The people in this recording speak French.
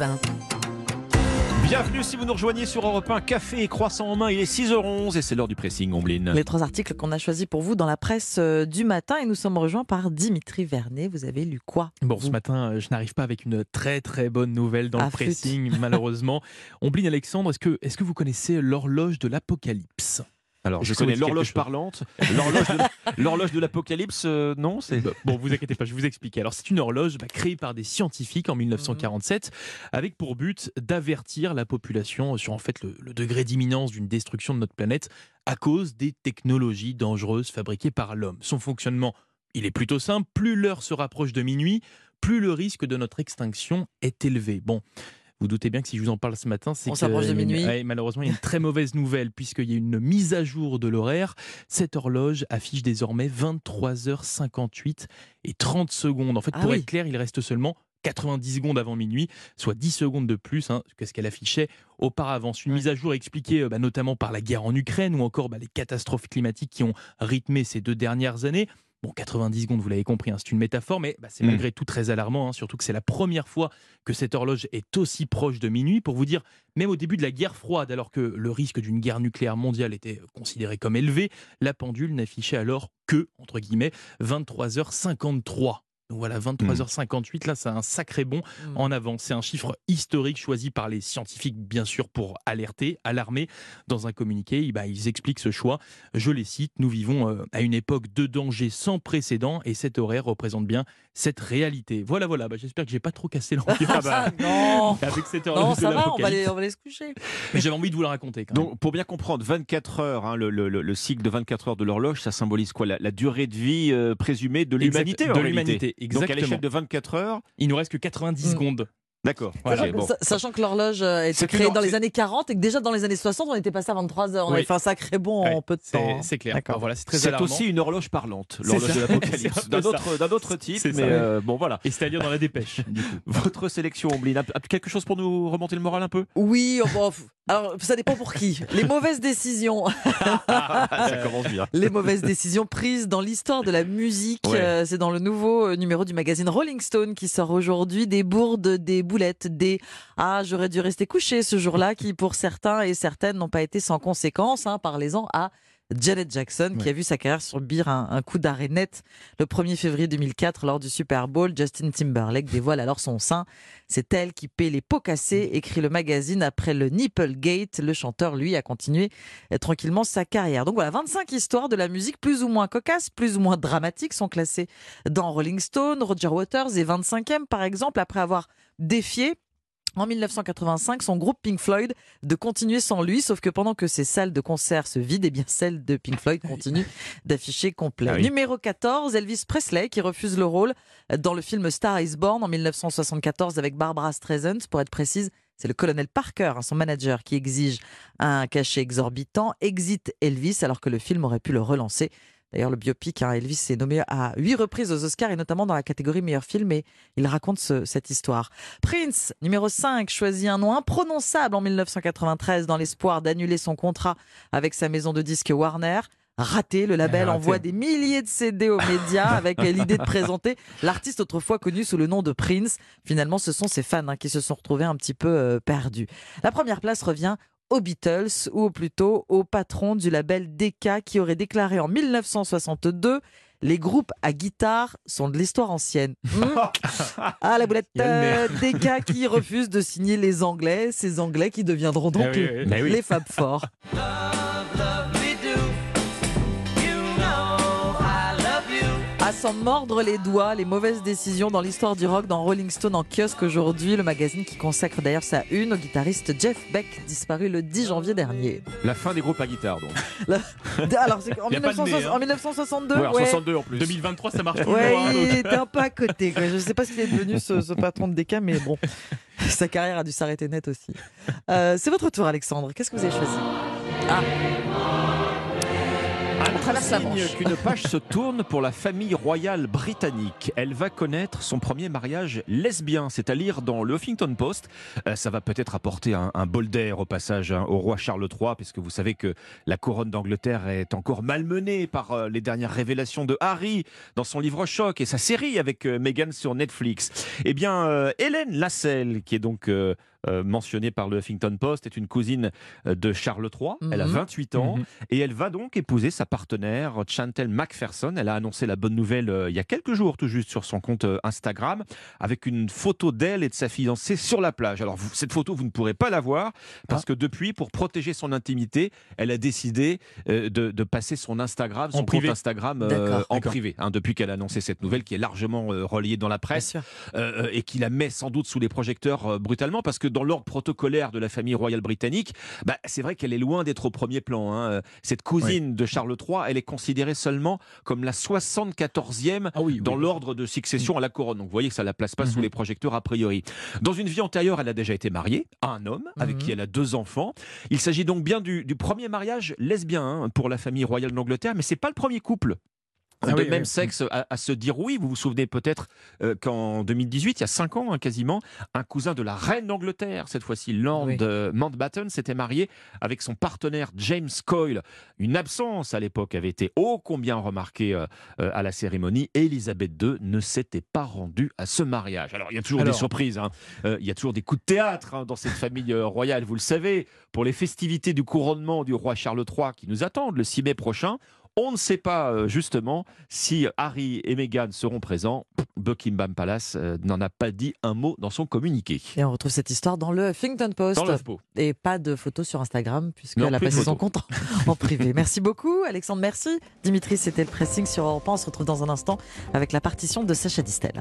Europe 1. Bienvenue si vous nous rejoignez sur Europe 1, café et croissant en main, il est 6h11 et c'est l'heure du pressing, Ombline. Les trois articles qu'on a choisis pour vous dans la presse euh, du matin et nous sommes rejoints par Dimitri Vernet. Vous avez lu quoi Bon, ce matin, euh, je n'arrive pas avec une très très bonne nouvelle dans Ah, le pressing, malheureusement. Ombline Alexandre, est-ce que, est que vous connaissez l'horloge de l'apocalypse? Alors je connais l'horloge parlante, l'horloge de, l'apocalypse, euh, non c'est... Bah, Bon, vous inquiétez pas, je vais vous expliquer. Alors, c'est une horloge bah, créée par des scientifiques en 1947, avec pour but d'avertir la population sur en fait le, le degré d'imminence d'une destruction de notre planète à cause des technologies dangereuses fabriquées par l'homme. Son fonctionnement, il est plutôt simple. Plus l'heure se rapproche de minuit, plus le risque de notre extinction est élevé. Bon. Vous doutez bien que si je vous en parle ce matin, c'est On que s'approche de minuit. Ouais, malheureusement, il y a une très mauvaise nouvelle puisqu'il y a une mise à jour de l'horaire. Cette horloge affiche désormais 23h58 et 30 secondes. En fait, Ah pour oui. être clair, il reste seulement 90 secondes avant minuit, soit 10 secondes de plus hein, que ce qu'elle affichait auparavant. Une mise à jour expliquée euh, bah, notamment par la guerre en Ukraine ou encore bah, les catastrophes climatiques qui ont rythmé ces deux dernières années. Bon, 90 secondes, vous l'avez compris, hein, c'est une métaphore, mais bah, c'est Mm. malgré tout très alarmant, hein, surtout que c'est la première fois que cette horloge est aussi proche de minuit. Pour vous dire, même au début de la guerre froide, alors que le risque d'une guerre nucléaire mondiale était considéré comme élevé, la pendule n'affichait alors que, entre guillemets, 23h53. Donc voilà, 23h58, là, c'est un sacré bond Hmm. en avant. C'est un chiffre historique choisi par les scientifiques, bien sûr, pour alerter, alarmer. Dans un communiqué, eh ben, ils expliquent ce choix. Je les cite Nous vivons euh, à une époque de danger sans précédent et cet horaire représente bien cette réalité. Voilà, voilà. Bah, J'espère que j'ai pas trop cassé l'ambiance Ah, non avec cette Non, horloge de ça va, on va, aller, on va aller se coucher. Mais j'avais envie de vous la raconter quand même. Donc pour bien comprendre, 24 heures, hein, le, le- le- le cycle de 24 heures de l'horloge, ça symbolise quoi? La, la durée de vie euh, présumée de l'humanité de en l'humanité, Donc à exactement. l'échelle de 24 heures, Il nous reste que 90 Mm. secondes. D'accord. Bon. Sachant que l'horloge euh, a été C'est créée une- dans les années 40 et que déjà dans les années 60, on était passé à 23 heures. On Oui. avait fait un sacré bond en Ouais, peu de c'est- temps. C'est clair. D'accord. Alors voilà, c'est très C'est alarmant. aussi une horloge parlante, l'horloge de l'apocalypse, d'un autre, type, mais ça. euh, bon voilà. Et c'est à lire dans la dépêche. du coup. Votre sélection, a- quelque chose pour nous remonter le moral un peu? Oui, oh, bon, alors ça dépend pour qui. Les mauvaises décisions. Ça commence bien. Les mauvaises décisions prises dans l'histoire de la musique. Ouais. Euh, c'est dans le nouveau euh, numéro du magazine Rolling Stone qui sort aujourd'hui. Des bourdes, des boulettes, des Ah, j'aurais dû rester couché ce jour-là, qui pour certains et certaines n'ont pas été sans conséquences. Hein. Parlez-en à Janet Jackson, qui a vu sa carrière subir un, un coup d'arrêt net le 1er février 2004 lors du Super Bowl. Justin Timberlake dévoile alors son sein. C'est elle qui paie les pots cassés, écrit le magazine après le Nipplegate. Le chanteur, lui, a continué euh, tranquillement sa carrière. Donc voilà, 25 histoires de la musique plus ou moins cocasses, plus ou moins dramatiques sont classées dans Rolling Stone. Roger Waters est 25e par exemple après avoir défié en 1985 son groupe Pink Floyd de continuer sans lui, sauf que pendant que ses salles de concert se vident, eh bien celles de Pink Floyd continuent d'afficher complet. Ah oui. Numéro 14, Elvis Presley qui refuse le rôle dans le film Star is Born en 1974 avec Barbara Streisand, pour être précise. C'est le colonel Parker, hein, son manager, qui exige un cachet exorbitant. Exit Elvis, alors que le film aurait pu le relancer. D'ailleurs, le biopic, hein, Elvis est nommé à huit reprises aux Oscars et notamment dans la catégorie meilleur film et il raconte ce- cette histoire. Prince, numéro 5, choisit un nom imprononçable en 1993 dans l'espoir d'annuler son contrat avec sa maison de disques Warner. Raté, le label raté. envoie des milliers de CD aux médias avec l'idée de présenter l'artiste autrefois connu sous le nom de Prince. Finalement, ce sont ses fans hein, qui se sont retrouvés un petit peu euh, perdus. La première place revient aux Beatles, ou plutôt au patron du label Decca qui aurait déclaré en 1962 les groupes à guitare sont de l'histoire ancienne. Hmm. Ah, la boulette euh, Decca qui refuse de signer les Anglais, ces Anglais qui deviendront donc Ah oui, les, oui. les Fab Four. s'en mordre les doigts, les mauvaises décisions dans l'histoire du rock dans Rolling Stone en kiosque aujourd'hui, le magazine qui consacre d'ailleurs sa une au guitariste Jeff Beck, disparu le 10 janvier dernier. La fin des groupes à guitare, donc. Alors, en, Y a pas de 1960 nez, hein. en 1962, Ouais, en ouais. 62 en plus. 2023, ça marche. Ouais, hein, il était un peu à côté. Quoi. Je ne sais pas ce qu'il est devenu, ce, ce patron de DK, mais bon, sa carrière a dû s'arrêter net aussi. Euh, c'est votre tour, Alexandre. Qu'est-ce que vous avez choisi? Ah, traverse la Manche. qu'une page se tourne pour la famille royale britannique. Elle va connaître son premier mariage lesbien, c'est à lire dans le Huffington Post. Euh, ça va peut-être apporter un, un bol d'air au passage hein, au roi Charles III, puisque vous savez que la couronne d'Angleterre est encore malmenée par euh, les dernières révélations de Harry dans son livre Choc et sa série avec euh, Meghan sur Netflix. Eh bien, euh, Hélène Lasselle, qui est donc euh, mentionnée par le Huffington Post, est une cousine euh, de Charles III. Elle a Mhm. 28 ans. Mhm. Et elle va donc épouser sa partenaire Chantel McPherson. Elle a annoncé la bonne nouvelle euh, il y a quelques jours tout juste sur son compte Instagram avec une photo d'elle et de sa fiancée sur la plage. Alors vous- cette photo, vous ne pourrez pas la voir parce que depuis, pour protéger son intimité, elle a décidé de, de passer son Instagram, son En compte privé. Instagram D'accord. en privé. hein, depuis qu'elle a annoncé cette nouvelle qui est largement relayée dans la presse euh, et qui la met sans doute sous les projecteurs euh, brutalement parce que dans l'ordre protocolaire de la famille royale britannique, bah, c'est vrai qu'elle est loin d'être au premier plan. hein. Cette cousine de Charles III, elle est considérée seulement comme la 74e Ah oui, dans oui. l'ordre de succession à la couronne. Donc vous voyez que ça la place pas sous Mhm. les projecteurs a priori. Dans une vie antérieure, elle a déjà été mariée à un homme avec Mhm. qui elle a deux enfants. Il s'agit donc bien du, du premier mariage lesbien hein, pour la famille royale d'Angleterre, mais c'est pas le premier couple. Ah de oui, même oui. sexe à, à se dire oui. Vous vous souvenez peut-être euh, qu'en 2018, il y a cinq ans hein, quasiment, un cousin de la reine d'Angleterre, cette fois-ci Lord Oui. euh, Mountbatten, s'était marié avec son partenaire James Coyle. Une absence à l'époque avait été ô combien remarquée euh, à la cérémonie. Et Elisabeth II ne s'était pas rendue à ce mariage. Alors il y a toujours Alors- des surprises, hein. Il y a toujours des coups de théâtre hein, dans cette famille royale, vous le savez. Pour les festivités du couronnement du roi Charles III qui nous attendent le 6 mai prochain, on ne sait pas euh, justement si Harry et Meghan seront présents. Buckingham Palace euh, n'en a pas dit un mot dans son communiqué. Et on retrouve cette histoire dans le Huffington Post. Dans. Et pas de photos sur Instagram, puisqu'elle a passé son compte en, en privé. Merci beaucoup, Alexandre. Merci. Dimitri, c'était le pressing sur Europe 1. On se retrouve dans un instant avec la partition de Sacha Distel.